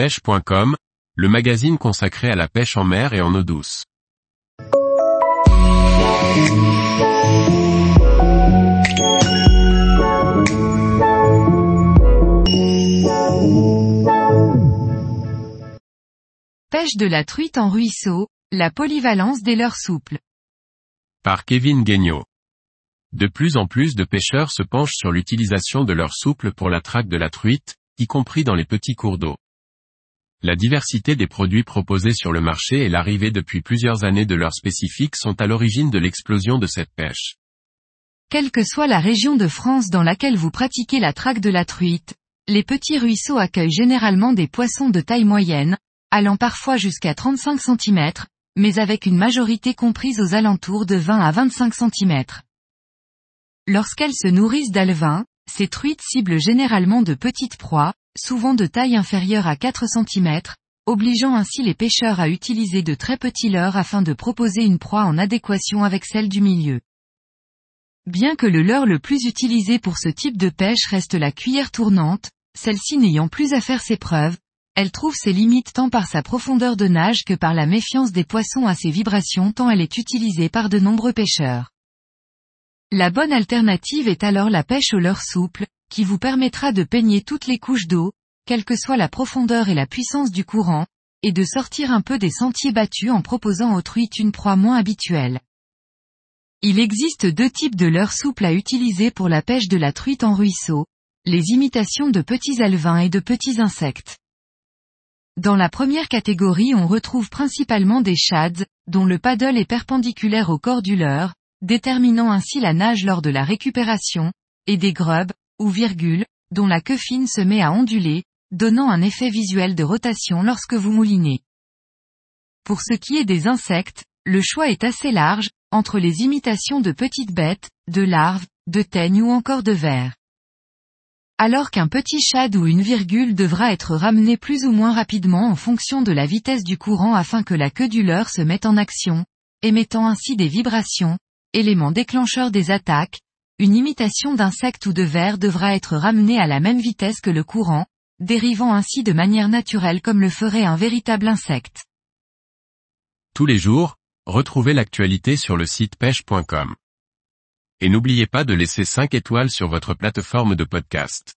pêche.com, le magazine consacré à la pêche en mer et en eau douce. Pêche de la truite en ruisseau, la polyvalence des leurres souples. Par Kevin Guignot. De plus en plus de pêcheurs se penchent sur l'utilisation de leurres souples pour la traque de la truite, y compris dans les petits cours d'eau. La diversité des produits proposés sur le marché et l'arrivée depuis plusieurs années de leurres spécifiques sont à l'origine de l'explosion de cette pêche. Quelle que soit la région de France dans laquelle vous pratiquez la traque de la truite, les petits ruisseaux accueillent généralement des poissons de taille moyenne, allant parfois jusqu'à 35 cm, mais avec une majorité comprise aux alentours de 20 à 25 cm. Lorsqu'elles se nourrissent d'alevins, ces truites ciblent généralement de petites proies, souvent de taille inférieure à 4 cm, obligeant ainsi les pêcheurs à utiliser de très petits leurres afin de proposer une proie en adéquation avec celle du milieu. Bien que le leurre le plus utilisé pour ce type de pêche reste la cuillère tournante, celle-ci n'ayant plus à faire ses preuves, elle trouve ses limites tant par sa profondeur de nage que par la méfiance des poissons à ses vibrations tant elle est utilisée par de nombreux pêcheurs. La bonne alternative est alors la pêche au leurre souple, qui vous permettra de peigner toutes les couches d'eau, quelle que soit la profondeur et la puissance du courant, et de sortir un peu des sentiers battus en proposant aux truites une proie moins habituelle. Il existe deux types de leurres souples à utiliser pour la pêche de la truite en ruisseau, les imitations de petits alevins et de petits insectes. Dans la première catégorie on retrouve principalement des shads, dont le paddle est perpendiculaire au corps du leurre, déterminant ainsi la nage lors de la récupération, et des grubs, ou virgules, dont la queue fine se met à onduler, donnant un effet visuel de rotation lorsque vous moulinez. Pour ce qui est des insectes, le choix est assez large, entre les imitations de petites bêtes, de larves, de teignes ou encore de vers. Alors qu'un petit shad ou une virgule devra être ramené plus ou moins rapidement en fonction de la vitesse du courant afin que la queue du leurre se mette en action, émettant ainsi des vibrations, élément déclencheur des attaques, une imitation d'insecte ou de ver devra être ramenée à la même vitesse que le courant, dérivant ainsi de manière naturelle comme le ferait un véritable insecte. Tous les jours, retrouvez l'actualité sur le site pêche.com. Et n'oubliez pas de laisser 5 étoiles sur votre plateforme de podcast.